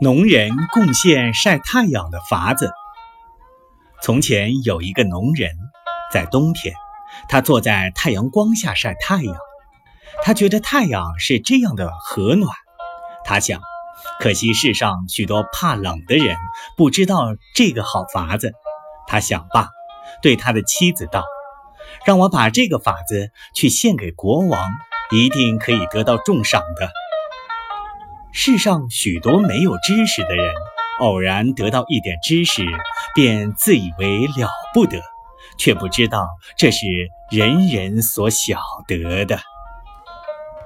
农人贡献晒太阳的法子。从前有一个农人，在冬天，他坐在太阳光下晒太阳。他觉得太阳是这样的和暖。他想，可惜世上许多怕冷的人不知道这个好法子。他想罢，对他的妻子道：“让我把这个法子去献给国王，一定可以得到重赏的。”世上许多没有知识的人，偶然得到一点知识，便自以为了不得，却不知道这是人人所晓得的。